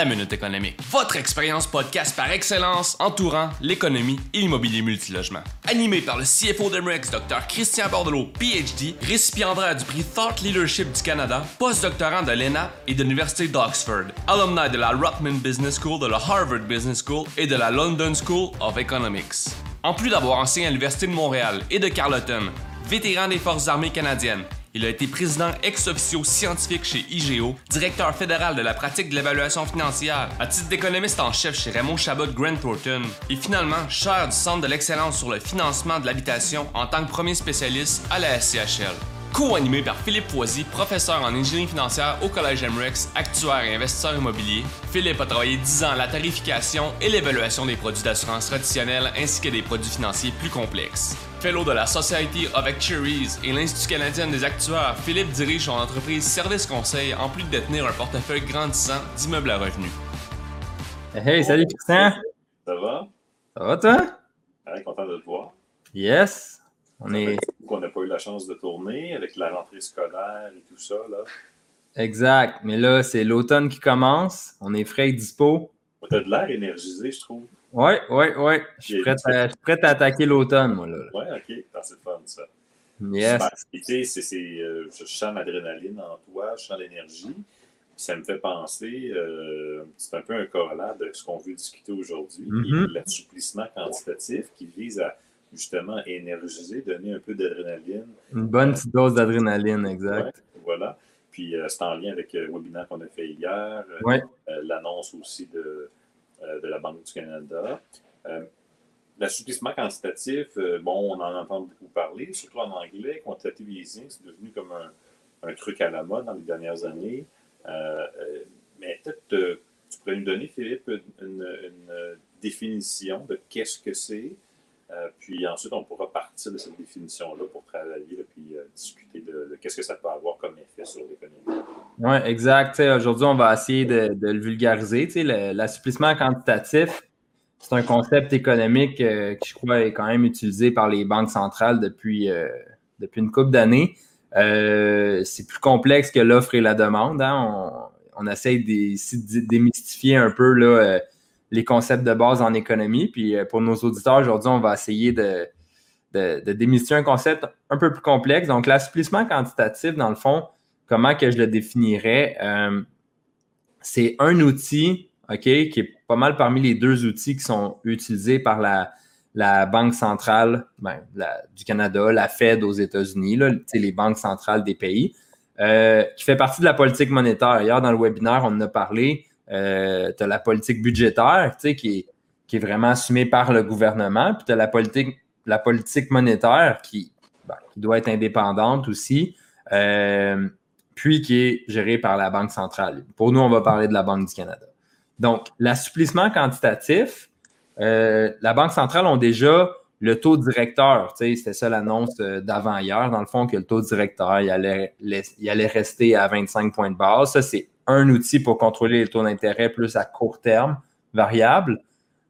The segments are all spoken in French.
La Minute Économique, votre expérience podcast par excellence entourant l'économie et l'immobilier multilogement. Animé par le CFO d'Emrex, Dr Christian Bordelot, PhD, récipiendaire du prix Thought Leadership du Canada, postdoctorant de l'ENA et de l'Université d'Oxford, alumni de la Rotman Business School, de la Harvard Business School et de la London School of Economics. En plus d'avoir enseigné à l'Université de Montréal et de Carleton, vétéran des Forces armées canadiennes, il a été président ex officio scientifique chez IGO, directeur fédéral de la pratique de l'évaluation financière, à titre d'économiste en chef chez Raymond Chabot Grant Thornton, et finalement chair du Centre de l'excellence sur le financement de l'habitation en tant que premier spécialiste à la SCHL. Co-animé par Philippe Poisy, professeur en ingénierie financière au Collège MREX, actuaire et investisseur immobilier, Philippe a travaillé 10 ans à la tarification et l'évaluation des produits d'assurance traditionnels ainsi que des produits financiers plus complexes. Fellow de la Society of Actuaries et l'Institut canadien des actuaires, Philippe dirige son entreprise Service Conseil en plus de détenir un portefeuille grandissant d'immeubles à revenus. Hey, salut Christian! Ça va? Ça va toi? Ouais, content de te voir. Yes! On est. qu'on n'a pas eu la chance de tourner avec la rentrée scolaire et tout ça. Là. Exact. Mais là, c'est l'automne qui commence. On est frais et dispo. Tu as de l'air énergisé, je trouve. Oui, oui, oui. Je suis prêt à, prêt à attaquer l'automne, moi. Là. Oui, OK. Ah, c'est fun, ça. Yes. Tu sais, euh, je sens l'adrénaline en toi, je sens l'énergie. Ça me fait penser, euh, c'est un peu un corollaire de ce qu'on veut discuter aujourd'hui, Mhm. l'assouplissement quantitatif qui vise à justement énergiser, donner un peu d'adrénaline. Une bonne petite dose d'adrénaline, exact. Ouais, voilà. Puis euh, c'est en lien avec euh, le webinaire qu'on a fait hier, euh, Ouais. euh, l'annonce aussi de, euh, de la Banque du Canada. Euh, L'assouplissement quantitatif, euh, bon, on en entend beaucoup parler, surtout en anglais. Quantitative easing, c'est devenu comme un, truc à la mode dans les dernières années. Euh, euh, mais peut-être, euh, tu pourrais nous donner, Philippe, une définition de qu'est-ce que c'est. Euh, puis ensuite, on pourra partir de cette définition-là pour travailler, là, puis euh, discuter de, qu'est-ce que ça peut avoir comme effet sur l'économie. Oui, exact. Aujourd'hui, on va essayer de, le vulgariser. L'assouplissement quantitatif, c'est un concept économique euh, qui, je crois, est quand même utilisé par les banques centrales depuis, depuis une couple d'années. C'est plus complexe que l'offre et la demande. hein. On, essaye de démystifier un peu là, les concepts de base en économie. Puis euh, pour nos auditeurs, aujourd'hui, on va essayer de, de, démystifier un concept un peu plus complexe. Donc, l'assouplissement quantitatif, dans le fond, comment que je le définirais? Euh, c'est un outil, OK, qui est pas mal parmi les deux outils qui sont utilisés par la, la Banque centrale ben, du Canada, la Fed aux États-Unis, les banques centrales des pays, euh, qui fait partie de la politique monétaire. Hier, dans le webinaire, on en a parlé. Euh, tu as la politique budgétaire, qui est, qui est vraiment assumée par le gouvernement, puis tu as la politique, monétaire qui, ben, qui doit être indépendante aussi. Euh, puis qui est géré par la Banque centrale. Pour nous, on va parler de la Banque du Canada. Donc, l'assouplissement quantitatif, euh, la Banque centrale a déjà le taux directeur. C'était ça l'annonce euh, d'avant-hier, dans le fond, que le taux directeur, il allait, rester à 25 points de base. Ça, c'est un outil pour contrôler les taux d'intérêt plus à court terme, variable.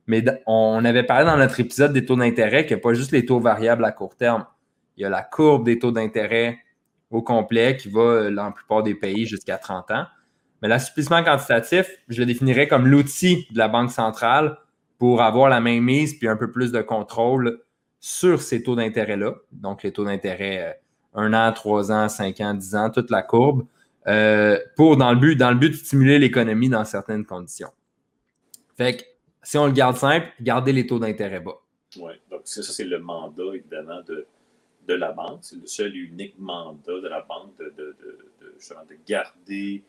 Mais on avait parlé dans notre épisode des taux d'intérêt qu'il n'y a pas juste les taux variables à court terme. Il y a la courbe des taux d'intérêt au complet qui va, euh, dans la plupart des pays, jusqu'à 30 ans. Mais l'assouplissement quantitatif, je le définirais comme l'outil de la Banque centrale pour avoir la main mise puis un peu plus de contrôle sur ces taux d'intérêt-là. Donc, les taux d'intérêt euh, 1 an, 3 ans, 5 ans, 10 ans, toute la courbe, euh, pour, dans, le but, dans le but de stimuler l'économie dans certaines conditions. Fait que, si on le garde simple, garder les taux d'intérêt bas. Oui, donc ça, c'est le mandat, évidemment, de, de la banque. C'est le seul et unique mandat de la banque de, de, de, garder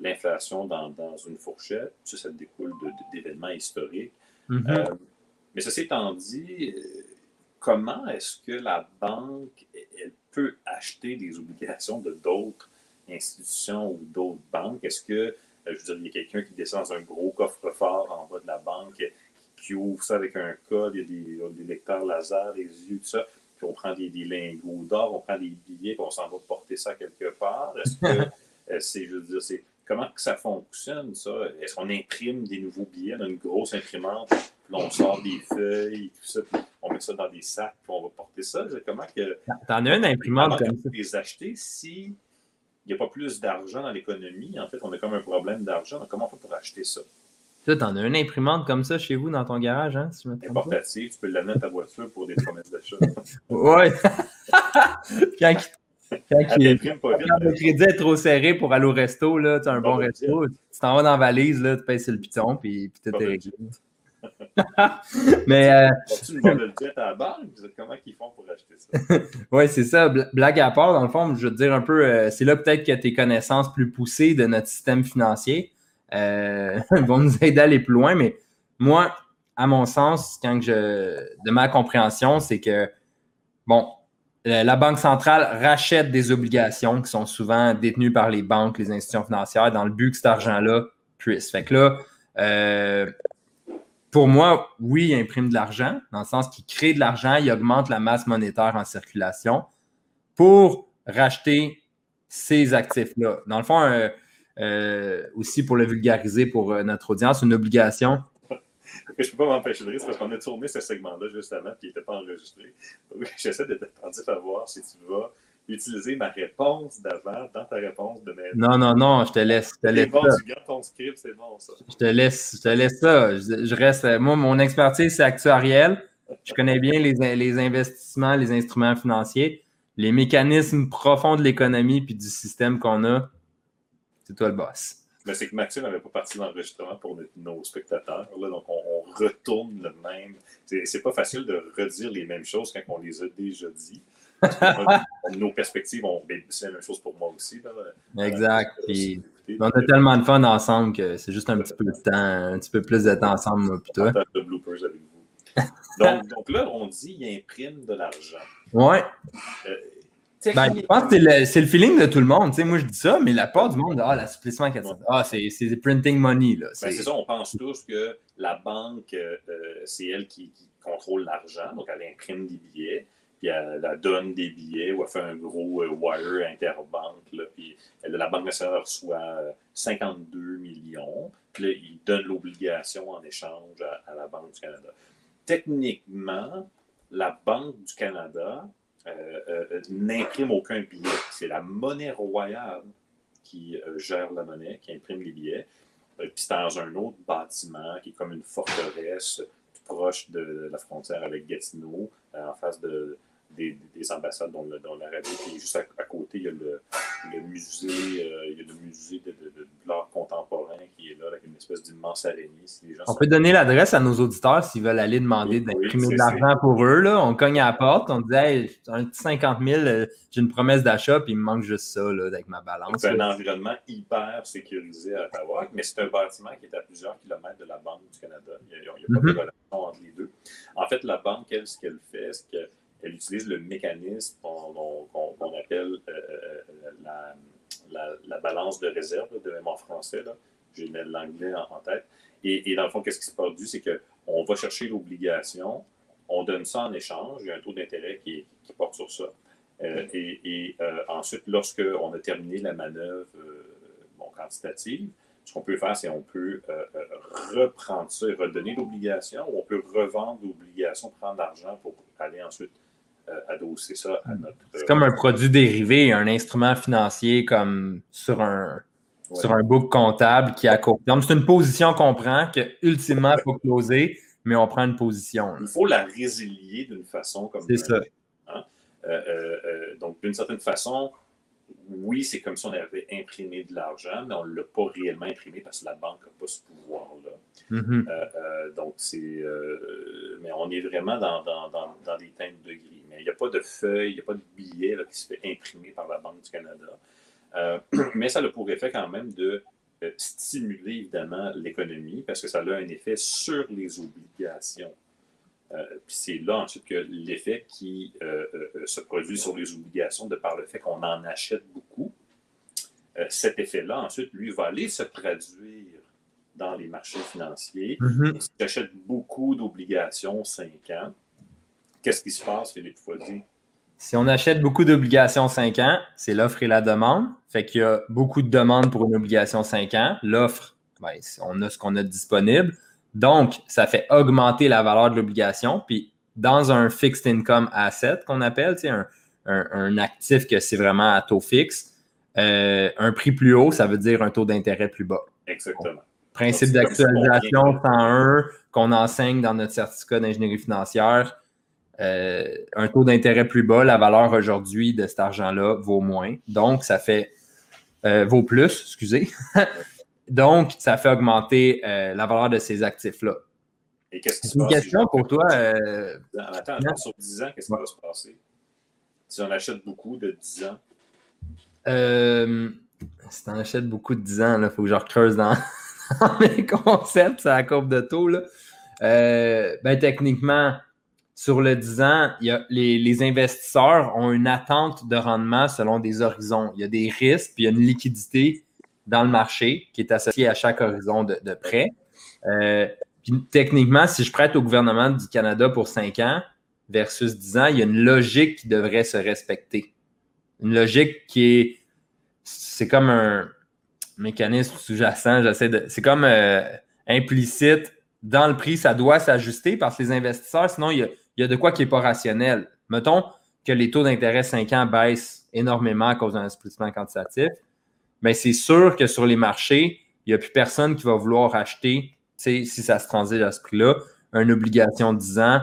l'inflation dans, dans une fourchette. Ça, ça découle d'événements historiques. Euh, mais ceci étant dit, euh, comment est-ce que la banque elle peut acheter des obligations de d'autres institutions ou d'autres banques? Est-ce que, euh, je veux dire, il y a quelqu'un qui descend dans un gros coffre-fort en bas de la banque, qui ouvre ça avec un code, il y a des, des lecteurs laser, des yeux, tout ça, puis on prend des, des lingots d'or, on prend des billets, puis on s'en va porter ça quelque part? Est-ce que c'est, je veux dire, c'est comment que ça fonctionne, ça? Est-ce qu'on imprime des nouveaux billets dans une grosse imprimante, puis on sort des feuilles, tout ça, puis on met ça dans des sacs, puis on va porter ça? Comment que T'en as une imprimante comme ça. les acheter si il n'y a pas plus d'argent dans l'économie? En fait, on a comme un problème d'argent. Comment on fait pour acheter ça? Toi, t'en as une imprimante comme ça chez vous dans ton garage, hein? Si je tu peux l'amener à ta voiture pour des promesses d'achat. Ouais. quand quand le crédit est trop serré pour aller au resto, là, tu as un bon Bon, resto, tu t'en vas dans la valise, là, tu payes sur le piton, puis, puis tout est réglé. Mais euh, jet à la? Comment ils font pour acheter ça? Oui, c'est ça. Bla- Blague à part, dans le fond, je veux te dire un peu, euh, c'est là peut-être que tes connaissances plus poussées de notre système financier euh, vont nous aider à aller plus loin. Mais moi, à mon sens, quand je, de ma compréhension, c'est que, bon, la Banque centrale rachète des obligations qui sont souvent détenues par les banques, les institutions financières, dans le but que cet argent-là puisse. Fait que là, euh, pour moi, oui, il imprime de l'argent, dans le sens qu'il crée de l'argent, il augmente la masse monétaire en circulation pour racheter ces actifs-là. Dans le fond, euh, euh, aussi pour le vulgariser pour euh, notre audience, une obligation. je peux pas m'empêcher de rire, parce qu'on a tourné ce segment-là juste avant, puis il n'était pas enregistré. Donc, j'essaie d'être attentif à voir si tu vas utiliser ma réponse d'avant dans ta réponse de maintenant. Non, non, non, je te laisse. Je te laisse bon, ça. tu gardes ton script, c'est bon, ça. Je te laisse, je te laisse ça. Je, je reste. Moi, mon expertise, c'est actuariel. Je connais bien les, les investissements, les instruments financiers, les mécanismes profonds de l'économie puis du système qu'on a. C'est toi le boss. Mais c'est que Maxime n'avait pas parti l'enregistrement pour nos- spectateurs. Là, donc, on, on retourne le même. C'est pas facile de redire les mêmes choses quand on les a déjà dit. Nos perspectives, ont- ben, c'est la même chose pour moi aussi. Là. Exact. Euh, Puis, écoutez, on a tellement de fun ensemble que c'est juste un petit peu de temps, un petit peu plus de temps ensemble, moi, partage de bloopers avec vous. Donc, donc là, on dit il imprime de l'argent. Ouais. Euh, Ben, je pense que c'est le, c'est le feeling de tout le monde. Tu sais, moi, je dis ça, mais la part du monde, ah, l'assouplissement 400. Ah, c'est c'est printing money. Là. Ben, C'est- ça, on pense tous que la banque, euh, euh, c'est elle qui, qui contrôle l'argent, donc elle imprime des billets, puis elle, elle donne des billets ou elle fait un gros euh, wire interbanque, là, puis elle- la Banque nationale reçoit euh, 52 millions, puis là, il donne l'obligation en échange à, à la Banque du Canada. Techniquement, la Banque du Canada euh, euh, n'imprime aucun billet. C'est la monnaie royale qui euh, gère la monnaie, qui imprime les billets. Euh, Puis c'est dans un autre bâtiment qui est comme une forteresse tout proche de la frontière avec Gatineau, euh, en face de, des, des ambassades dont, le- dont l'Arabie. Puis juste à, à côté, il y a le, le musée, euh, il y a le musée de, de- de- de l'art contemporain qui est là, avec une espèce d'immense araignée. Si les gens On peut donner l'adresse à nos auditeurs s'ils veulent aller demander Oui, d'imprimer de l'argent pour eux. Là. On cogne à la porte, on dit hey, un petit 50 000, euh, j'ai une promesse d'achat, puis il me manque juste ça là, avec ma balance. C'est un environnement hyper sécurisé à Ottawa, mais c'est un bâtiment qui est à plusieurs kilomètres de la Banque du Canada. Il n'y a, il y a pas Mhm. de relation entre les deux. En fait, la banque, elle, ce qu'elle fait, c'est qu'elle utilise le mécanisme qu'on qu'on- qu'on- qu'on appelle euh, euh, la, la- la balance de réserve de mémoire français. là. J'ai l'anglais en, en tête. Et, et dans le fond, qu'est-ce qui se produit? C'est qu'on va chercher l'obligation, on donne ça en échange, il y a un taux d'intérêt qui, qui porte sur ça. Euh, et et, euh, ensuite, lorsqu'on a terminé la manœuvre bon, quantitative, ce qu'on peut faire, c'est on peut euh, reprendre ça et redonner l'obligation, ou on peut revendre l'obligation, prendre l'argent pour aller ensuite adosser ça à notre. C'est comme un produit dérivé, un instrument financier comme sur un, Ouais. sur un book comptable qui est à court terme. C'est une position qu'on prend que ultimement il faut closer, mais on prend une position. là. Il faut la résilier d'une façon comme C'est ça. Hein? Euh, euh, euh, donc, d'une certaine façon, oui, c'est comme si on avait imprimé de l'argent, mais on ne l'a pas réellement imprimé parce que la banque n'a pas ce pouvoir-là. Mhm. Euh, euh, donc, c'est. euh, mais on est vraiment dans, dans, dans, dans des teintes de gris. Mais il n'y a pas de feuille, il n'y a pas de billet là, qui se fait imprimer par la Banque du Canada. Mais ça a pour effet quand même de stimuler évidemment l'économie parce que ça a un effet sur les obligations. Euh, Puis c'est là ensuite que l'effet qui euh, euh, se produit sur les obligations de par le fait qu'on en achète beaucoup, euh, cet effet-là ensuite, lui, va aller se traduire dans les marchés financiers. Si tu achètes beaucoup d'obligations 5 ans, qu'est-ce qui se passe, Philippe Foisy? Si on achète beaucoup d'obligations 5 ans, c'est l'offre et la demande. Fait qu'il y a beaucoup de demandes pour une obligation 5 ans. L'offre, ben, on a ce qu'on a disponible. Donc, ça fait augmenter la valeur de l'obligation. Puis, dans un fixed income asset qu'on appelle, un, un- un actif que c'est vraiment à taux fixe, euh, un prix plus haut, ça veut dire un taux d'intérêt plus bas. Exactement. Principe d'actualisation 101 qu'on enseigne dans notre certificat d'ingénierie financière. Euh, un taux d'intérêt plus bas, la valeur aujourd'hui de cet argent-là vaut moins. Donc, ça fait euh, vaut plus, excusez. Donc, ça fait augmenter euh, la valeur de ces actifs-là. Et qu'est-ce qui se Une question pour toi. attends, attends, sur 10 ans, qu'est-ce qui va se passer? Si on achète beaucoup de 10 ans? si on achètes beaucoup de 10 ans, il faut que je recreuse dans, mes concepts, c'est la courbe de taux. Là. ben, techniquement, sur le 10 ans, les, investisseurs ont une attente de rendement selon des horizons. Il y a des risques, puis il y a une liquidité dans le marché qui est associée à chaque horizon de, prêt. Euh, techniquement, si je prête au gouvernement du Canada pour 5 ans versus 10 ans, il y a une logique qui devrait se respecter. Une logique qui est. C'est comme un mécanisme sous-jacent, j'essaie de. C'est comme euh, implicite. Dans le prix, ça doit s'ajuster parce que les investisseurs, sinon, il y a il y a de quoi qui n'est pas rationnel. Mettons que les taux d'intérêt 5 ans baissent énormément à cause d'un assouplissement quantitatif, mais c'est sûr que sur les marchés, il n'y a plus personne qui va vouloir acheter, si ça se transige à ce prix-là, une obligation de 10 ans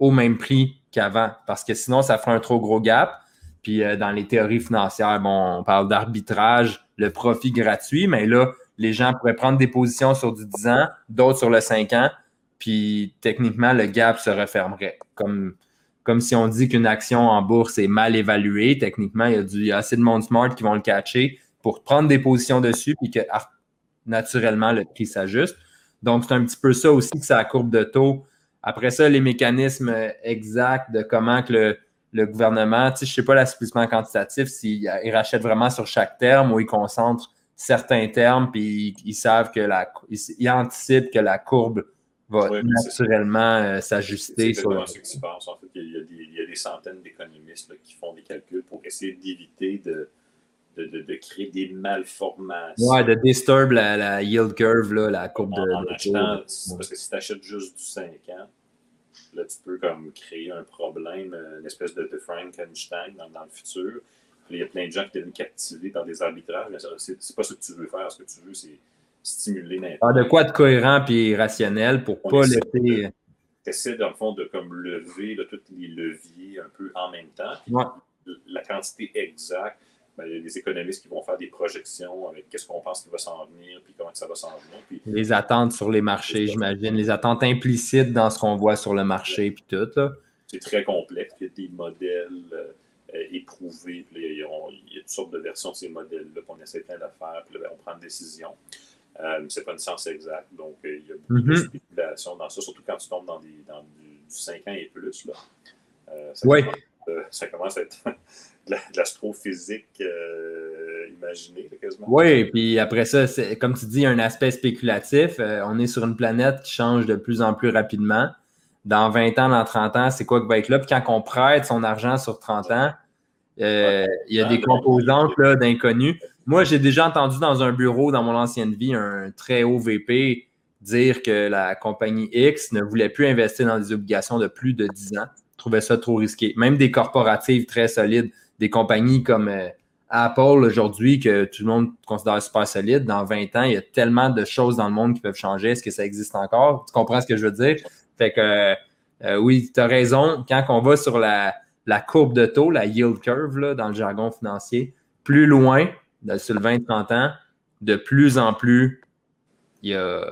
au même prix qu'avant, parce que sinon, ça ferait un trop gros gap. Puis euh, dans les théories financières, bon, on parle d'arbitrage, le profit gratuit, mais là, les gens pourraient prendre des positions sur du 10 ans, d'autres sur le 5 ans, puis techniquement, le gap se refermerait. Comme, comme si on dit qu'une action en bourse est mal évaluée, techniquement, il y, a du, assez de monde smart qui vont le catcher pour prendre des positions dessus, puis que naturellement, le prix s'ajuste. Donc, c'est un petit peu ça aussi que c'est la courbe de taux. Après ça, les mécanismes exacts de comment que le, gouvernement, tu sais, je ne sais pas l'assouplissement quantitatif, s'il rachète vraiment sur chaque terme ou il concentre certains termes, puis ils, savent que la, ils anticipent que la courbe va naturellement euh, s'ajuster. C'est ce. En fait, il, y a des, il y a des centaines d'économistes qui font des calculs pour essayer d'éviter de, de, de, créer des malformations. Ouais, de disturb la, la yield curve, là, la courbe de. En achetant, parce que si tu achètes juste du 5 ans, là, tu peux comme créer un problème, une espèce de, de Frankenstein dans, dans le futur. il y a plein de gens qui deviennent captivés par des arbitrages, mais c'est pas ce que tu veux faire. Ce que tu veux, c'est stimuler ah, de quoi de cohérent et rationnel pour ne pas laisser. Tu essaies, dans le fond, de comme lever tous les leviers un peu en même temps. La quantité exacte, ben, il y a des économistes qui vont faire des projections avec qu'est-ce qu'on pense qui va s'en venir, puis comment ça va s'en venir. les attentes sur les marchés, j'imagine, les attentes implicites dans ce qu'on voit sur le marché, puis tout. C'est très complexe. Il y a des modèles euh, éprouvés, il, y a, toutes sortes de versions de ces modèles-là, qu'on essaie plein d'affaires, puis là, on prend une décision. Euh, c'est pas une science exacte, donc euh, il y a beaucoup de mhm. spéculation dans ça, surtout quand tu tombes dans, des, dans du, 5 ans et plus. Là. Euh, ça, oui. commence, ça, commence, à être de l'astrophysique imaginée, quasiment. Oui, puis après ça, comme tu dis, un aspect spéculatif. on est sur une planète qui change de plus en plus rapidement. Dans 20 ans, dans 30 ans, c'est quoi qui va être là? Puis quand on prête son argent sur 30 ans, il y a des composantes d'inconnus. Moi, j'ai déjà entendu dans un bureau dans mon ancienne vie un très haut VP dire que la compagnie X ne voulait plus investir dans des obligations de plus de 10 ans. trouvait ça trop risqué. Même des corporatives très solides, des compagnies comme euh, Apple aujourd'hui, que tout le monde considère super solide, dans 20 ans, il y a tellement de choses dans le monde qui peuvent changer. Est-ce que ça existe encore? Tu comprends ce que je veux dire? Fait que euh, oui, tu as raison. Quand on va sur la, courbe de taux, la yield curve dans le jargon financier, plus loin, sur le 20-30 ans, de plus en plus, il y a,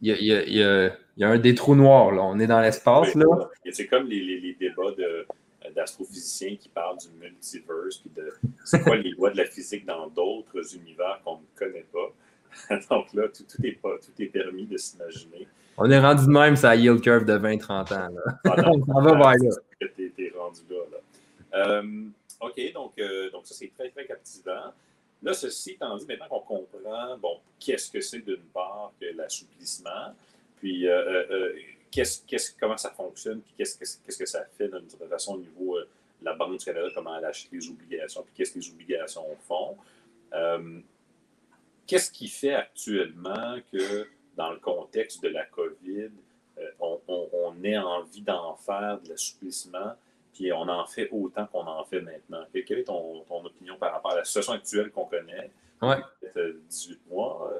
il y a, il y a, il y a un des trous noirs. Là. On est dans l'espace. là. C'est comme les, les, les débats d'astrophysiciens qui parlent du multiverse, puis de c'est quoi les lois de la physique dans d'autres univers qu'on ne connaît pas. Donc là, tout, tout, est pas, tout est permis de s'imaginer. On est rendu de même la yield curve de 20-30 ans. Là. Ah On va vers là. Tu es, rendu là. là. Euh, OK, donc, euh, donc ça, c'est très, très captivant. Là, ceci étant dit, maintenant qu'on comprend, bon, qu'est-ce que c'est d'une part que l'assouplissement, puis euh, euh, qu'est-ce, comment ça fonctionne, puis qu'est-ce, qu'est-ce que ça fait d'une certaine façon au niveau de la Banque du Canada, comment elle achète les obligations, puis qu'est-ce que les obligations font. qu'est-ce qui fait actuellement que dans le contexte de la COVID, on, on ait envie d'en faire de l'assouplissement puis on en fait autant qu'on en fait maintenant? Quelle est ton, ton, opinion par rapport à la situation actuelle qu'on connaît? Ouais. 18 mois,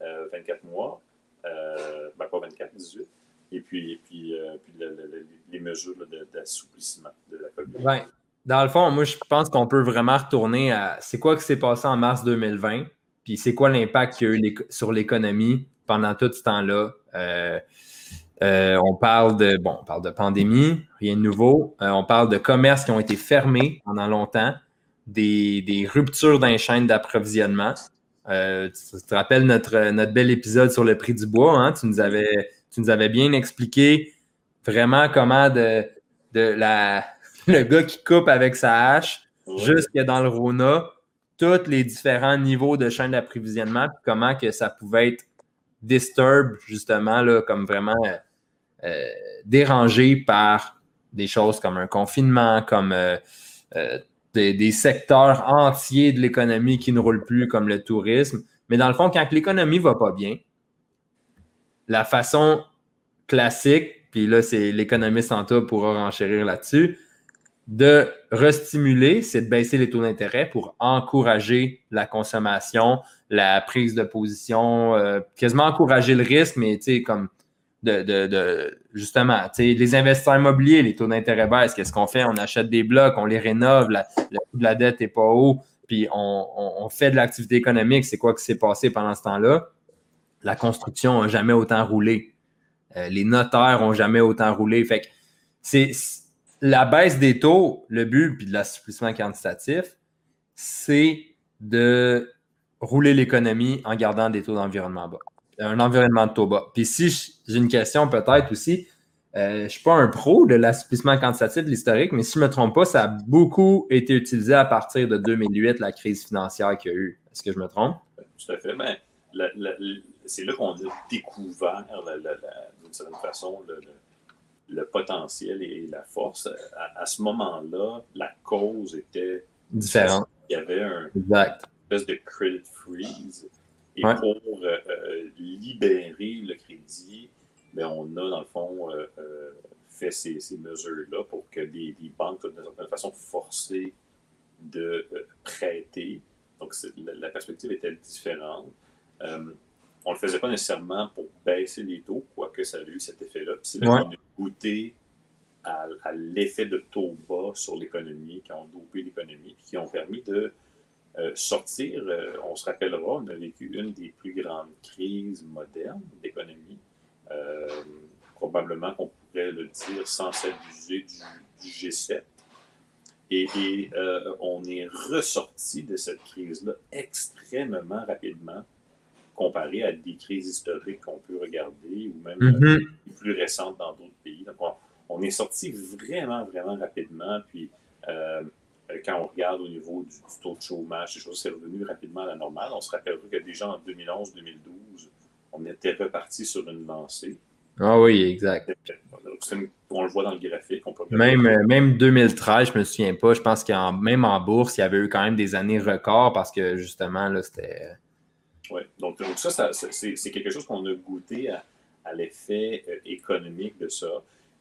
24 24 mois, ben pas 24, 18, et puis, puis, les mesures d'assouplissement de, la COVID. Dans le fond, moi, je pense qu'on peut vraiment retourner à c'est quoi qui s'est passé en mars 2020, puis c'est quoi l'impact qu'il y a eu sur l'économie pendant tout ce temps-là. Euh, on parle de bon, on parle de pandémie, rien de nouveau. Euh, on parle de commerces qui ont été fermés pendant longtemps, des, ruptures dans les d'approvisionnement. Euh, tu, te rappelles notre, notre bel épisode sur le prix du bois, hein? tu, nous avais, tu nous avais bien expliqué vraiment comment de, de la, le gars qui coupe avec sa hache jusque dans le Rona, tous les différents niveaux de chaîne d'approvisionnement, comment que ça pouvait être disturb justement, là, comme vraiment euh, dérangé par des choses comme un confinement, comme euh, euh, des, secteurs entiers de l'économie qui ne roulent plus, comme le tourisme. Mais dans le fond, quand l'économie ne va pas bien, la façon classique, puis là, c'est l'économiste en tout pour renchérir là-dessus, de restimuler, c'est de baisser les taux d'intérêt pour encourager la consommation, la prise de position, quasiment encourager le risque, mais tu sais, comme de, de, de justement, les investisseurs immobiliers, les taux d'intérêt baissent, qu'est-ce qu'on fait? On achète des blocs, on les rénove, le coût de la dette n'est pas haut, puis on, fait de l'activité économique. C'est quoi qui s'est passé pendant ce temps-là? La construction n'a jamais autant roulé. Euh, les notaires n'ont jamais autant roulé. Fait que c'est la baisse des taux, le but, puis de l'assouplissement quantitatif, c'est de rouler l'économie en gardant des taux d'environnement bas un environnement de taux bas. Puis si j'ai une question peut-être aussi, euh, je ne suis pas un pro de l'assouplissement quantitatif de l'historique, mais si je ne me trompe pas, ça a beaucoup été utilisé à partir de 2008, la crise financière qu'il y a eu. Est-ce que je me trompe? Tout à fait. Ben, c'est là qu'on a découvert, d'une certaine façon, le, potentiel et la force. À, ce moment-là, la cause était différente. Il y avait un exact. espèce de credit freeze et pour euh, euh, libérer le crédit, bien, on a, dans le fond, euh, fait ces, mesures-là pour que les, banques soient, de certaine façon, forcées de prêter. Donc, la, perspective était différente. On ne le faisait pas nécessairement pour baisser les taux, quoique ça a eu cet effet-là. Puis c'est là qu'on a goûté à, l'effet de taux bas sur l'économie, qui ont dopé l'économie, puis qui ont permis de euh, sortir, euh, on se rappellera, on a vécu une des plus grandes crises modernes d'économie. Euh, probablement qu'on pourrait le dire sans s'abuser du, G7. Et, on est ressorti de cette crise-là extrêmement rapidement comparé à des crises historiques qu'on peut regarder ou même mm-hmm. plus récentes dans d'autres pays. Donc, on, est sorti vraiment, vraiment rapidement. Puis, euh, quand on regarde au niveau du, taux de chômage, les choses, c'est revenu rapidement à la normale. On se rappellera que déjà en 2011-2012, on était reparti sur une lancée. Ah oui, exact. On le voit dans le graphique. même, euh, même 2013, je ne me souviens pas. Je pense qu'en même en bourse, il y avait eu quand même des années records parce que justement, là, c'était. Oui, donc, ça, c'est quelque chose qu'on a goûté à, l'effet euh, économique de ça.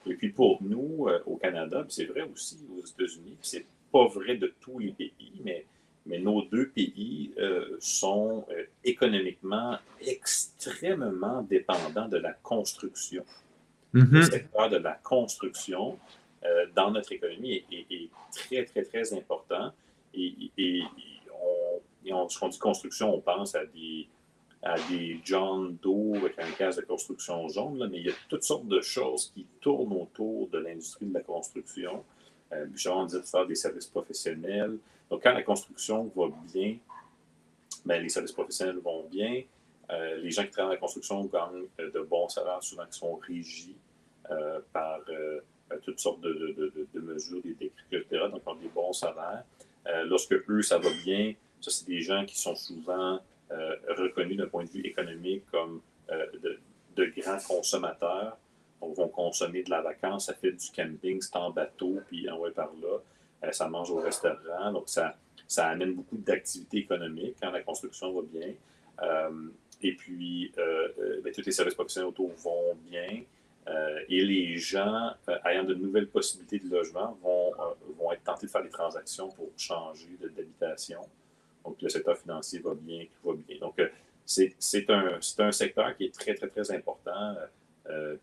Et puis pour nous, au Canada, c'est vrai aussi aux États-Unis, c'est pas vrai de tous les pays, mais, mais nos deux pays euh, sont euh, économiquement extrêmement dépendants de la construction. Le mm-hmm. secteur de la construction euh, dans notre économie est, très, très, très important. Et, et, on, on, dit construction, on pense à des, à des John Doe avec un cas de construction jaune, mais il y a toutes sortes de choses qui tournent autour de l'industrie de la construction. Euh, on dit de faire des services professionnels. Donc, quand la construction va bien, ben, les services professionnels vont bien. Euh, les gens qui travaillent dans la construction gagnent euh, de bons salaires, souvent qui sont régis par toutes sortes de, mesures, des décrets, etc. Donc, ils ont des bons salaires. lorsque eux, ça va bien, ça, c'est des gens qui sont souvent reconnus d'un point de vue économique comme de grands consommateurs on va consommer de la vacance, ça fait du camping, c'est en bateau, puis on va par là, euh, ça mange au restaurant. Donc, ça, ça amène beaucoup d'activités économiques quand la construction va bien. Euh, et puis, euh, ben, tous les services professionnels autour vont bien. et les gens, ayant de nouvelles possibilités de logement, vont, vont être tentés de faire des transactions pour changer d'habitation. Donc, le secteur financier va bien, tout va bien. Donc, c'est un, un, secteur qui est très, très, très important,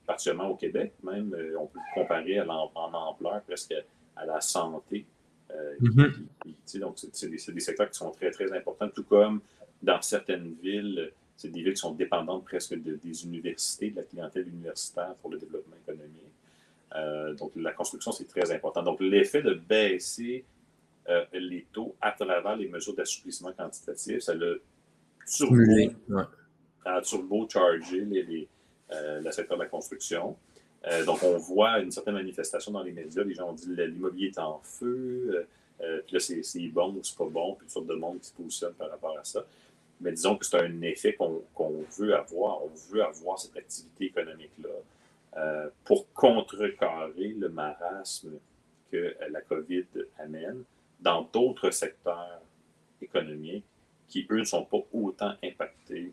particulièrement au Québec. Même, on peut le comparer en, ampleur presque à la santé. Mm-hmm. donc, c'est des, des, secteurs qui sont très, très importants, tout comme dans certaines villes, c'est des villes qui sont dépendantes presque des universités, de la clientèle universitaire pour le développement économique. Euh, donc, la construction, c'est très important. Donc, l'effet de baisser euh, les taux à travers les mesures d'assouplissement quantitatif, ça le turbo, ouais. chargé les, euh, le secteur de la construction. donc, on voit une certaine manifestation dans les médias. Les gens ont dit l'immobilier est en feu, puis là, c'est bon ou c'est pas bon, puis une sorte de monde qui se positionne par rapport à ça. Mais disons que c'est un effet qu'on veut avoir. On veut avoir cette activité économique-là euh, pour contrecarrer le marasme que la COVID amène dans d'autres secteurs économiques qui, eux, ne sont pas autant impactés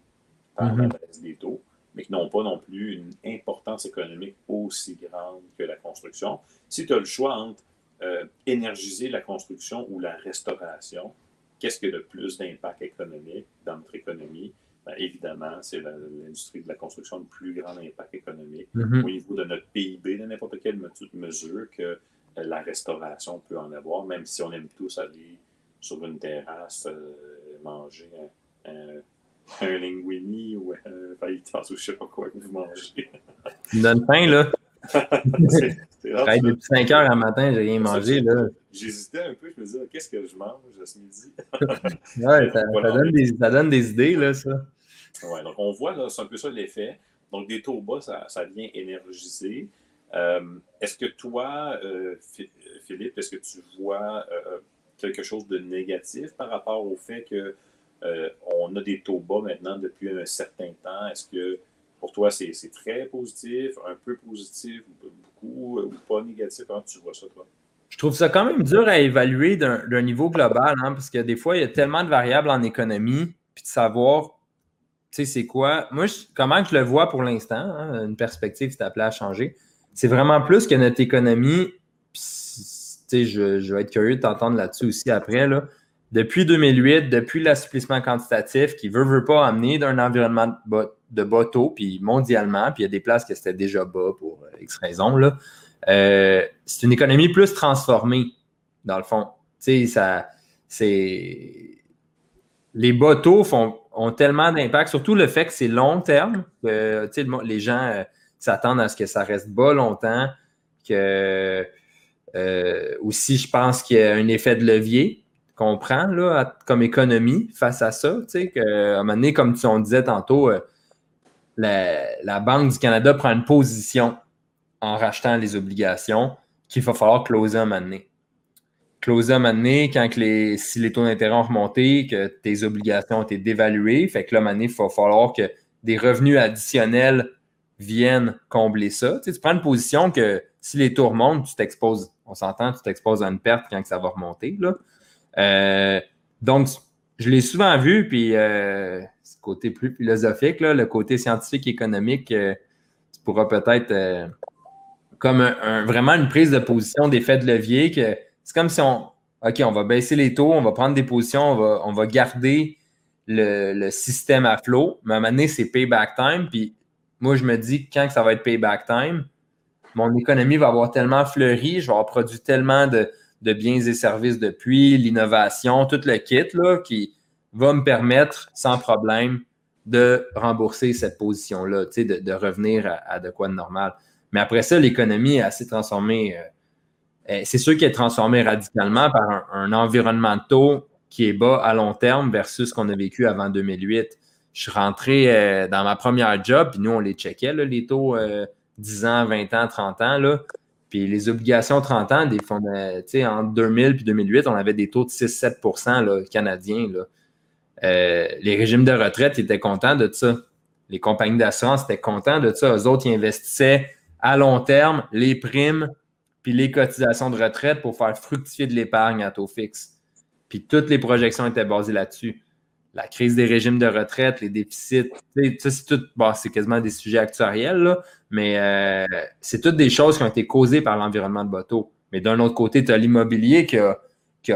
par la mm-hmm. baisse des taux, mais qui n'ont pas non plus une importance économique aussi grande que la construction. Si tu as le choix entre euh, énergiser la construction ou la restauration, qu'est-ce qui a le plus d'impact économique dans notre économie? Ben, évidemment, c'est l'industrie de la construction le plus grand impact économique mm-hmm. au niveau de notre PIB, de n'importe quelle mesure que la restauration peut en avoir, même si on aime tous aller sur une terrasse, euh, manger un, un, linguini ou un fajitas ou je ne sais pas quoi que vous mangez. Tu me donnes faim, là. depuis 5 heures à matin, j'ai rien mangé. Là. J'hésitais un peu, je me disais, qu'est-ce que je mange ce midi? ouais, ça, donne des, ça, donne des, idées, là, ça. Ouais, donc on voit, là, c'est un peu ça l'effet. Donc, des taux bas, ça, ça vient énergiser. Euh, est-ce que toi, euh, Philippe, est-ce que tu vois euh, quelque chose de négatif par rapport au fait qu'on a des taux bas maintenant depuis un certain temps? Est-ce que pour toi, c'est très positif, un peu positif, beaucoup ou pas négatif? Comment tu vois ça, toi? Je trouve ça quand même dur à évaluer d'un niveau global, hein, parce que des fois, il y a tellement de variables en économie, puis de savoir, tu sais, c'est quoi. Moi, comment je le vois pour l'instant, hein, une perspective qui est appelée à changer, c'est vraiment plus que notre économie, je, je, vais être curieux de t'entendre là-dessus aussi après, là, depuis 2008, depuis l'assouplissement quantitatif qui veut, veut pas amener d'un environnement de bas puis mondialement, puis il y a des places qui étaient déjà bas pour euh, X raisons, là. Euh, c'est une économie plus transformée, dans le fond. Ça, c'est... Les bas taux font, ont tellement d'impact, surtout le fait que c'est long terme, que sais, les gens euh, s'attendent à ce que ça reste bas longtemps, que aussi, je pense qu'il y a un effet de levier qu'on prend là, comme économie face à ça. Tu qu'à un moment donné, comme on disait tantôt, euh, la, Banque du Canada prend une position en rachetant les obligations qu'il va falloir closer un moment donné. Closer un moment donné, quand les, si les taux d'intérêt ont remonté, que tes obligations ont été dévaluées, fait que là, un il va falloir que des revenus additionnels viennent combler ça. Tu, prends une position que si les taux remontent, tu t'exposes, on s'entend, tu t'exposes à une perte quand ça va remonter. Là. Euh, donc, je l'ai souvent vu, puis euh, ce côté plus philosophique, le côté scientifique économique, euh, tu pourras peut-être comme vraiment une prise de position d'effet de levier que c'est comme si on OK, on va baisser les taux, on va prendre des positions, on va, on va garder le, système à flot, mais à un moment donné, c'est payback time. Puis moi, je me dis que quand ça va être payback time, mon économie va avoir tellement fleuri, je vais avoir produit tellement de, biens et services depuis, l'innovation, tout le kit là, qui va me permettre sans problème de rembourser cette position-là, de, de revenir à, de quoi de normal. Mais après ça, l'économie est assez transformée. Euh, c'est sûr qu'elle est transformée radicalement par un, environnement de taux qui est bas à long terme versus ce qu'on a vécu avant 2008. Je suis rentré euh, dans ma première job, puis nous, on les checkait, les taux 10 euh, ans, 20 ans, 30 ans. Puis les obligations 30 ans, des fonds, en 2000 puis 2008, on avait des taux de 6-7% canadiens. Euh, les régimes de retraite étaient contents de ça. Les compagnies d'assurance étaient contents de ça. Eux autres, ils investissaient à long terme les primes puis les cotisations de retraite pour faire fructifier de l'épargne à taux fixe. Puis toutes les projections étaient basées là-dessus la crise des régimes de retraite, les déficits, c'est tout, c'est quasiment des sujets actuariels, mais euh, c'est toutes des choses qui ont été causées par l'environnement de bateau. Mais d'un autre côté, tu as l'immobilier qui a,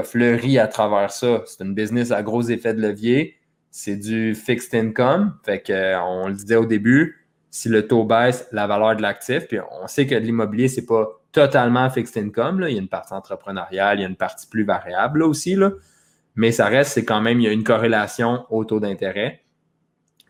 fleuri à travers ça. C'est une business à gros effets de levier. c'est du fixed income. Fait que, on le disait au début, si le taux baisse, la valeur de l'actif, puis on sait que l'immobilier, ce n'est pas totalement fixed income. Là. Il y a une partie entrepreneuriale, il y a une partie plus variable aussi. Là. Mais ça reste, c'est quand même, il y a une corrélation au taux d'intérêt.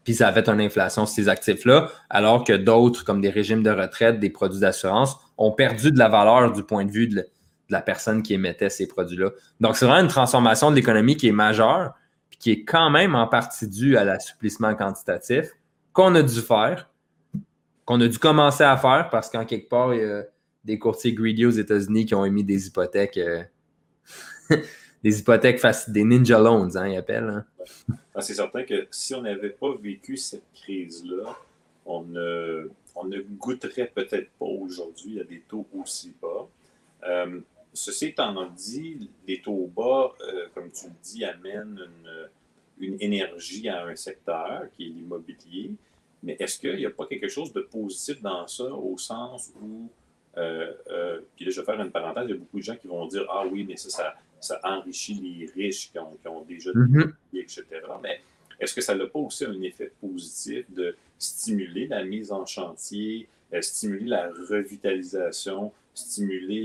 Puis ça fait une inflation sur ces actifs-là, alors que d'autres, comme des régimes de retraite, des produits d'assurance, ont perdu de la valeur du point de vue de, la personne qui émettait ces produits-là. Donc, c'est vraiment une transformation de l'économie qui est majeure, puis qui est quand même en partie due à l'assouplissement quantitatif qu'on a dû faire, qu'on a dû commencer à faire parce qu'en quelque part, il y a des courtiers greedy aux États-Unis qui ont émis des hypothèques, euh, des hypothèques faciles, des ninja loans, hein, ils appellent. Hein. C'est certain que si on n'avait pas vécu cette crise-là, on ne, on ne goûterait peut-être pas aujourd'hui à des taux aussi bas. Euh, ceci étant dit, les taux bas, euh, comme tu le dis, amènent une, une énergie à un secteur qui est l'immobilier. Mais est-ce qu'il n'y a pas quelque chose de positif dans ça, au sens où, euh, euh, puis là je vais faire une parenthèse, il y a beaucoup de gens qui vont dire Ah oui, mais ça, ça, enrichit les riches qui ont, qui ont déjà des mm etc. Mais est-ce que ça n'a pas aussi un effet positif de stimuler la mise en chantier, euh, stimuler la revitalisation, stimuler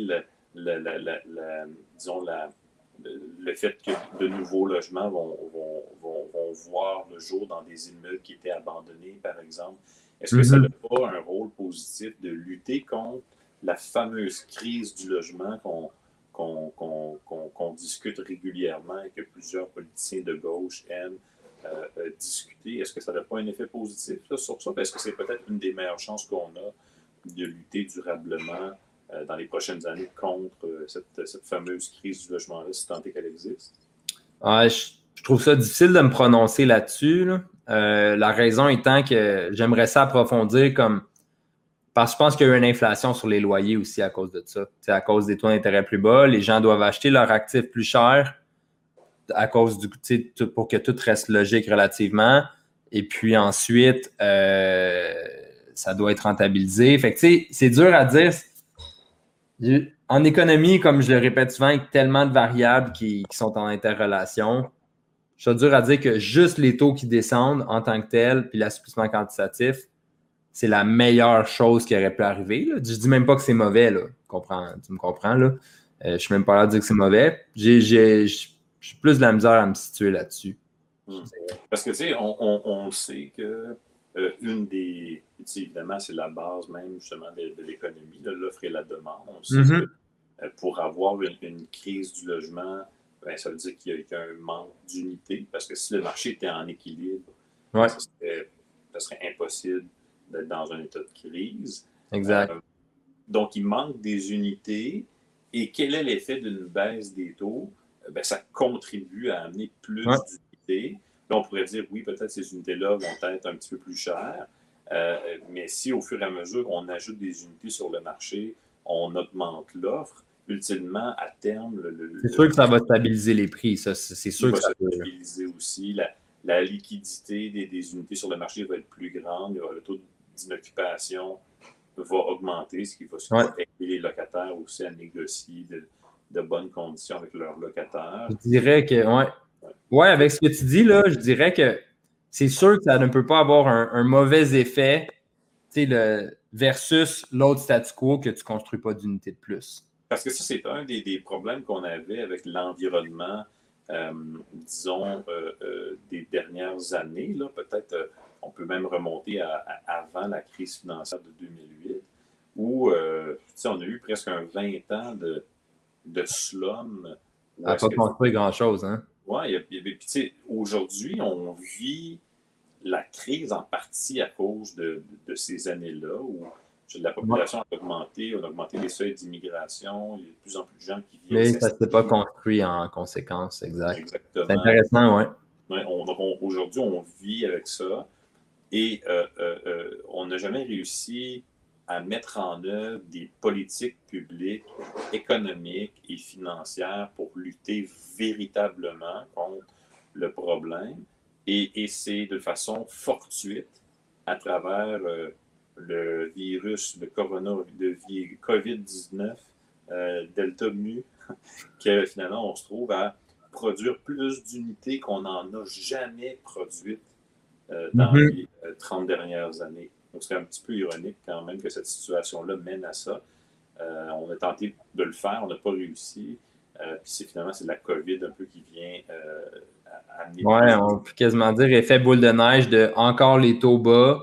la, la, la, disons le fait que de nouveaux logements vont, vont, vont, voir le jour dans des immeubles qui étaient abandonnés, par exemple? Est-ce que ça n'a mm-hmm. pas un rôle positif de lutter contre la fameuse crise du logement qu'on discute régulièrement et que plusieurs politiciens de gauche aiment euh, euh, discuter? Est-ce que ça n'a pas un effet positif? Sur ça? Est-ce que c'est peut-être une des meilleures chances qu'on a de lutter durablement euh, dans les prochaines années contre cette, fameuse crise du logement-là, si tant est qu'elle existe? Ah, je, trouve ça difficile de me prononcer là-dessus. La raison étant que j'aimerais ça approfondir comme. Parce que je pense qu'il y a eu une inflation sur les loyers aussi à cause de ça. C'est à cause des taux d'intérêt plus bas. Les gens doivent acheter leurs actifs plus cher à cause du pour que tout reste logique relativement. Et puis ensuite, ça doit être rentabilisé. Fait que c'est dur à dire en économie, comme je le répète souvent, avec tellement de variables qui, sont en interrelation, je suis dur à dire que juste les taux qui descendent en tant que tel, puis l'assouplissement quantitatif, c'est la meilleure chose qui aurait pu arriver. Je Je dis même pas que c'est mauvais, là. Tu, me comprends, là? Euh, je ne suis même pas là à dire que c'est mauvais. J'ai plus de la misère à me situer là-dessus. Hmm. Parce que, tu sais, on, sait que euh, une des. Évidemment, c'est la base même justement de, l'économie, de l'offre et la demande. On sait mm-hmm. que euh, pour avoir une, crise du logement, ben, ça veut dire qu'il y a un manque d'unité, parce que si le marché était en équilibre, ça, serait, impossible d'être dans un état de crise. Exact. Euh, donc, il manque des unités. Et quel est l'effet d'une baisse des taux? Ben, ça contribue à amener plus d'unités on pourrait dire, oui, peut-être ces unités-là vont être un petit peu plus chères, euh, mais si au fur et à mesure on ajoute des unités sur le marché, on augmente l'offre, ultimement, à terme, le. c'est sûr que ça va stabiliser les prix, ça, c'est sûr que ça va stabiliser aussi. La, liquidité des, unités sur le marché va être plus grande, le taux d'inoccupation va augmenter, ce qui va aider les locataires aussi à négocier de, de, bonnes conditions avec leurs locataires. Je dirais que, ouais, oui, avec ce que tu dis, là, je dirais que c'est sûr que ça ne peut pas avoir un, mauvais effet le, versus l'autre statu quo que tu ne construis pas d'unité de plus. Parce que ça, c'est un des, problèmes qu'on avait avec l'environnement, euh, disons, euh, euh, des dernières années. Peut-être on peut même remonter à, avant la crise financière de 2008, où on a eu presque un 20 ans de, de slum. Ça n'a pas construit grand-chose, hein? Oui, aujourd'hui, on vit la crise en partie à cause de, ces années-là où la population a augmenté, on a augmenté les seuils d'immigration, il y a de plus en plus de gens qui vivent. Mais ça ne s'est pas construit en conséquence, exact. Exactement. C'est intéressant, oui. Ouais, aujourd'hui, on vit avec ça et euh, euh, euh, on n'a jamais réussi à mettre en œuvre des politiques publiques économiques et financières pour lutter véritablement contre le problème. Et, c'est de façon fortuite à travers le virus, le corona, de COVID-19, euh, Delta Mu, que finalement on se trouve à produire plus d'unités qu'on n'en a jamais produites euh, dans Mhm. les euh, 30 dernières années. Donc, c'est un petit peu ironique quand même que cette situation-là mène à ça. Euh, on a tenté de le faire, on n'a pas réussi. Euh, puis c'est finalement c'est la COVID un peu qui vient euh, à- amener. Ouais, plus- on peut quasiment dire effet boule de neige de encore les taux bas,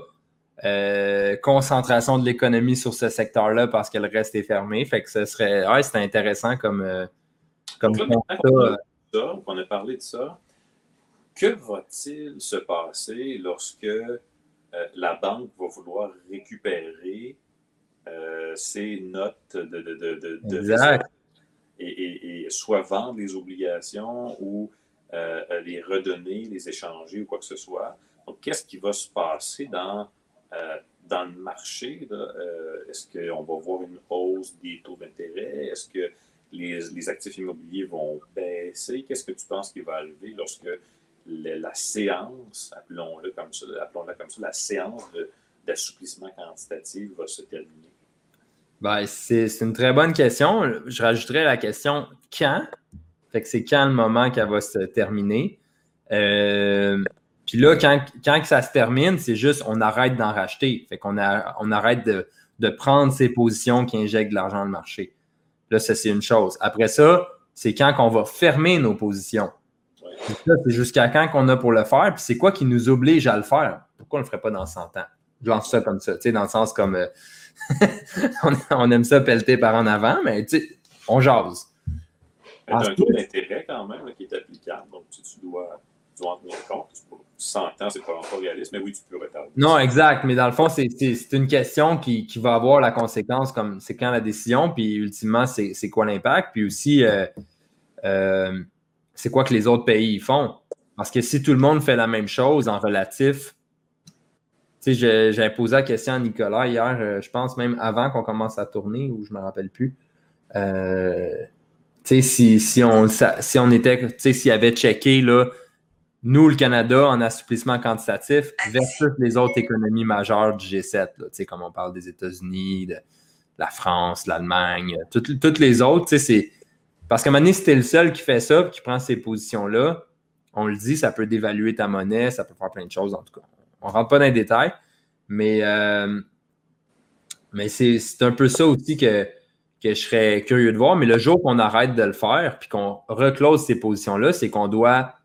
euh, concentration de l'économie sur ce secteur-là parce que le reste est fermé. Fait que ce serait. Ouais, c'était intéressant comme, euh, comme là, a ça, qu'on a parlé de ça, que va-t-il se passer lorsque euh, la banque va vouloir récupérer euh, ses notes de, de, de, de- Exact. et, et- et soit vendre les obligations ou euh, les redonner, les échanger ou quoi que ce soit? Donc, qu'est-ce qui va se passer dans, euh, dans le marché? Euh, Est-ce qu'on va voir une hausse des taux d'intérêt? Est-ce que les, les actifs immobiliers vont baisser? Qu'est-ce que tu penses qui va arriver lorsque la séance, appelons-le comme ça, appelons-la comme ça, la séance d'assouplissement quantitatif va se terminer? Ben, c'est une très bonne question. Je rajouterais la question quand? C'est quand le moment qu'elle va se terminer. Euh, Puis là, quand, quand ça se termine, c'est juste on arrête d'en racheter. Fait qu'on on arrête de, de prendre ces positions qui injectent de l'argent dans le marché. Là, ça, c'est une chose. Après ça, c'est quand qu'on va fermer nos positions. C'est jusqu'à quand qu'on a pour le faire. Puis c'est quoi qui nous oblige à le faire? Pourquoi on ne le ferait pas dans 100 ans? Je lance ça comme ça, tu sais, dans le sens comme euh, on, on aime ça pelleter par en avant, mais tu sais, on jase. Tu as un taux d'intérêt quand même là, qui est applicable, donc tu, tu dois, tu dois en tenir compte. C'est pas- 100 ans, c'est pas encore réaliste, mais oui, tu peux retarder. Non, exact, mais dans le fond, c'est- c'est c'est une question qui, qui va avoir la conséquence, comme c'est quand la décision, puis ultimement, c'est c'est quoi l'impact, puis aussi, euh, euh, c'est quoi que les autres pays font. Parce que si tout le monde fait la même chose en relatif, tu sais, j'ai- posé la question à Nicolas hier, euh, je pense même avant qu'on commence à tourner, ou je ne me rappelle plus. Euh, tu sais, si, si, on, sa- si on était, tu sais, s'il avait checké, là, nous, le Canada, en assouplissement quantitatif versus les autres économies majeures du G7, là, tu sais, comme on parle des États-Unis, de la France, l'Allemagne, toutes, toutes les autres, tu sais, c'est. Parce qu'à un moment donné, si t'es le seul qui fait ça, qui prend ces positions-là, on le dit, ça peut dévaluer ta monnaie, ça peut faire plein de choses, en tout cas. On ne rentre pas dans les détails, mais, euh, mais c'est c'est un peu ça aussi que, que je serais curieux de voir. Mais le jour qu'on arrête de le faire, puis qu'on reclose ces positions-là, c'est qu'on doit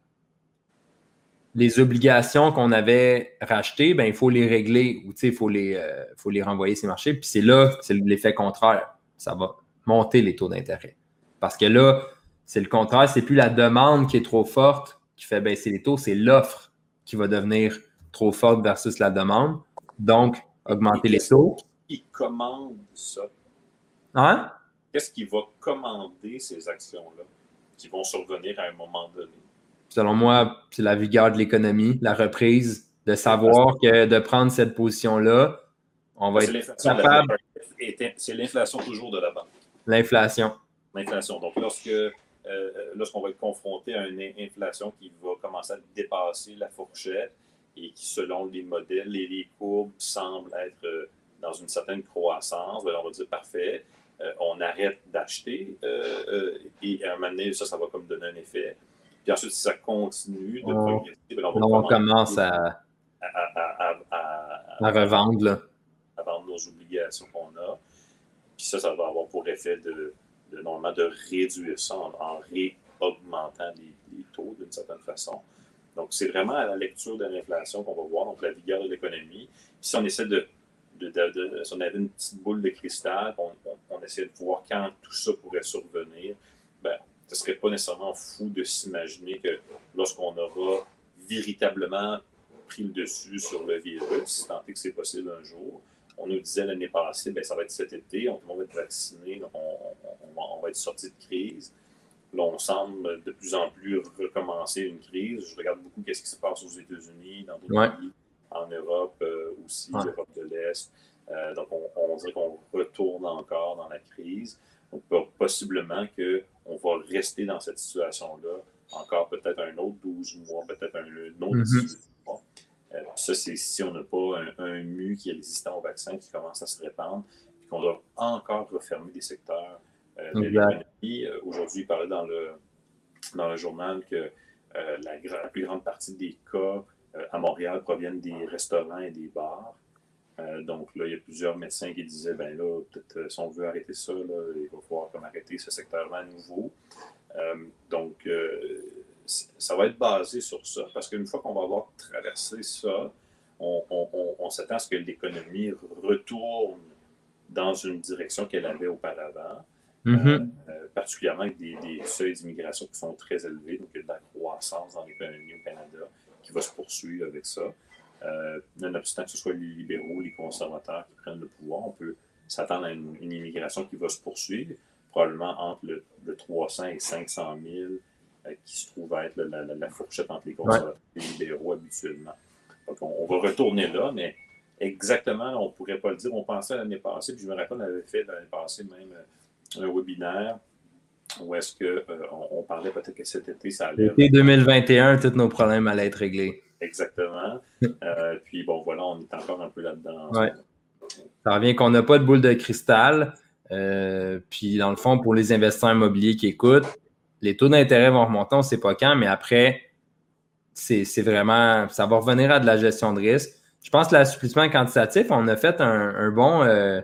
les obligations qu'on avait rachetées, ben, il faut les régler ou il faut, les, euh, faut les renvoyer ces marchés. Puis c'est là, c'est l'effet contraire. Ça va monter les taux d'intérêt. Parce que là, c'est le contraire, c'est plus la demande qui est trop forte qui fait baisser les taux, c'est l'offre qui va devenir trop forte versus la demande. Donc, augmenter les taux. Qui commande ça? Hein? Qu'est-ce qui va commander ces actions-là qui vont survenir à un moment donné? Selon moi, c'est la vigueur de l'économie, la reprise, de savoir que de prendre cette position-là, on va être capable. C'est l'inflation toujours de la banque. L'inflation. L'inflation. Donc, lorsque, euh, lorsqu'on va être confronté à une in- inflation qui va commencer à dépasser la fourchette et qui, selon les modèles et les courbes, semble être euh, dans une certaine croissance, ben, on va dire parfait, euh, on arrête d'acheter euh, euh, et à un moment donné, ça, ça va comme donner un effet. Puis ensuite, si ça continue de progresser, ben, on va Là, on commencer commence à, à, à- à- à- à revendre. Là. à vendre nos obligations qu'on a. Puis ça, ça va avoir pour effet de, de normalement de réduire ça en, en réaugmentant les, taux d'une certaine façon. Donc, c'est vraiment à la lecture de l'inflation qu'on va voir, donc la vigueur de l'économie. Si on essaie de, de, si on avait une petite boule de cristal, on, on, essaie de voir quand tout ça pourrait survenir, ben, ce serait pas nécessairement fou de s'imaginer que lorsqu'on aura véritablement pris le dessus sur le virus, tant que c'est possible un jour, on nous disait l'année passée, ben, ça va être cet été, on, tout le monde va être vacciné, donc on, on- on va, on va être sorti de crise. Là, on semble de plus en plus recommencer une crise. Je regarde beaucoup qu'est-ce qui se passe aux États-Unis, dans d'autres Ouais. pays, en Europe euh, aussi, Ouais. l'Europe de l'Est. Euh, donc, on, on dirait qu'on retourne encore dans la crise. Donc, po- possiblement qu'on va rester dans cette situation-là encore peut-être un autre 12 mois, peut-être un, autre Mhm. 18 mois. Euh, ça, c'est si on n'a pas un, un mu qui est résistant au vaccin qui commence à se répandre, puis qu'on doit encore refermer des secteurs euh, de l'économie. Euh, Aujourd'hui, il parlait dans le, dans le journal que la, plus grande partie des cas à Montréal proviennent des restaurants et des bars. donc là, il y a plusieurs médecins qui disaient, ben là, peut-être si on veut arrêter ça, il va falloir comme arrêter ce secteur-là à nouveau. donc, ça va être basé sur ça, parce qu'une fois qu'on va avoir traversé ça, on, s'attend à ce que l'économie retourne dans une direction qu'elle avait auparavant, mm-hmm. euh, euh, particulièrement avec des, seuils d'immigration qui sont très élevés, donc il y a de la croissance dans l'économie au Canada qui va se poursuivre avec ça. Euh, nonobstant que ce soit les libéraux, les conservateurs qui prennent le pouvoir, on peut s'attendre à une, immigration qui va se poursuivre, probablement entre le, 300 et 500 000 qui se trouve être la, fourchette entre les conservateurs et les libéraux habituellement. Donc, on, va retourner là, mais exactement, on ne pourrait pas le dire. On pensait l'année passée, puis je me rappelle, on avait fait l'année passée même euh, un webinaire où est-ce qu'on euh, on parlait peut-être que cet été, ça allait. L'été 2021, tous nos problèmes allaient être réglés. Exactement. Euh, puis bon, voilà, on est encore un peu là-dedans. Ouais. Ça revient qu'on n'a pas de boule de cristal. puis dans le fond, pour les investisseurs immobiliers qui écoutent, les taux d'intérêt vont remonter, on ne sait pas quand, mais après, c'est vraiment, ça va revenir à de la gestion de risque. Je pense que l'assouplissement quantitatif, on a fait un, bon, euh,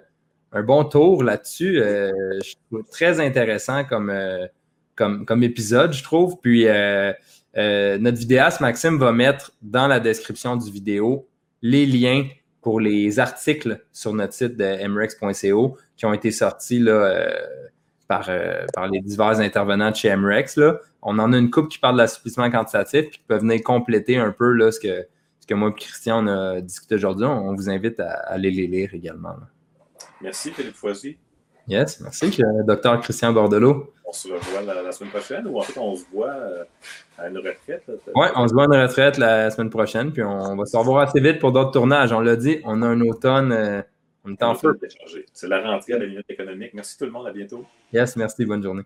un bon tour là-dessus. Euh, je trouve très intéressant comme, euh, comme, comme, épisode, je trouve. Puis notre vidéaste, Maxime, va mettre dans la description du vidéo les liens pour les articles sur notre site de mrex.co qui ont été sortis là, par, par les divers intervenants de chez MREX. Là on en a une coupe qui parle de l'assouplissement quantitatif puis qui peut venir compléter un peu là, ce, que, ce que moi et Christian on a discuté aujourd'hui. On vous invite à, aller les lire également. Merci Philippe Foisy. Yes, merci, docteur Christian Bordelot. On se revoit la, semaine prochaine ou en fait on se voit euh, à une retraite? Oui, on se voit à une retraite la semaine prochaine, puis on va se revoir assez vite pour d'autres tournages. On l'a dit, on a un automne, euh, on est en feu. C'est la rentrée à la minute économique. Merci tout le monde, à bientôt. Yes, merci, bonne journée.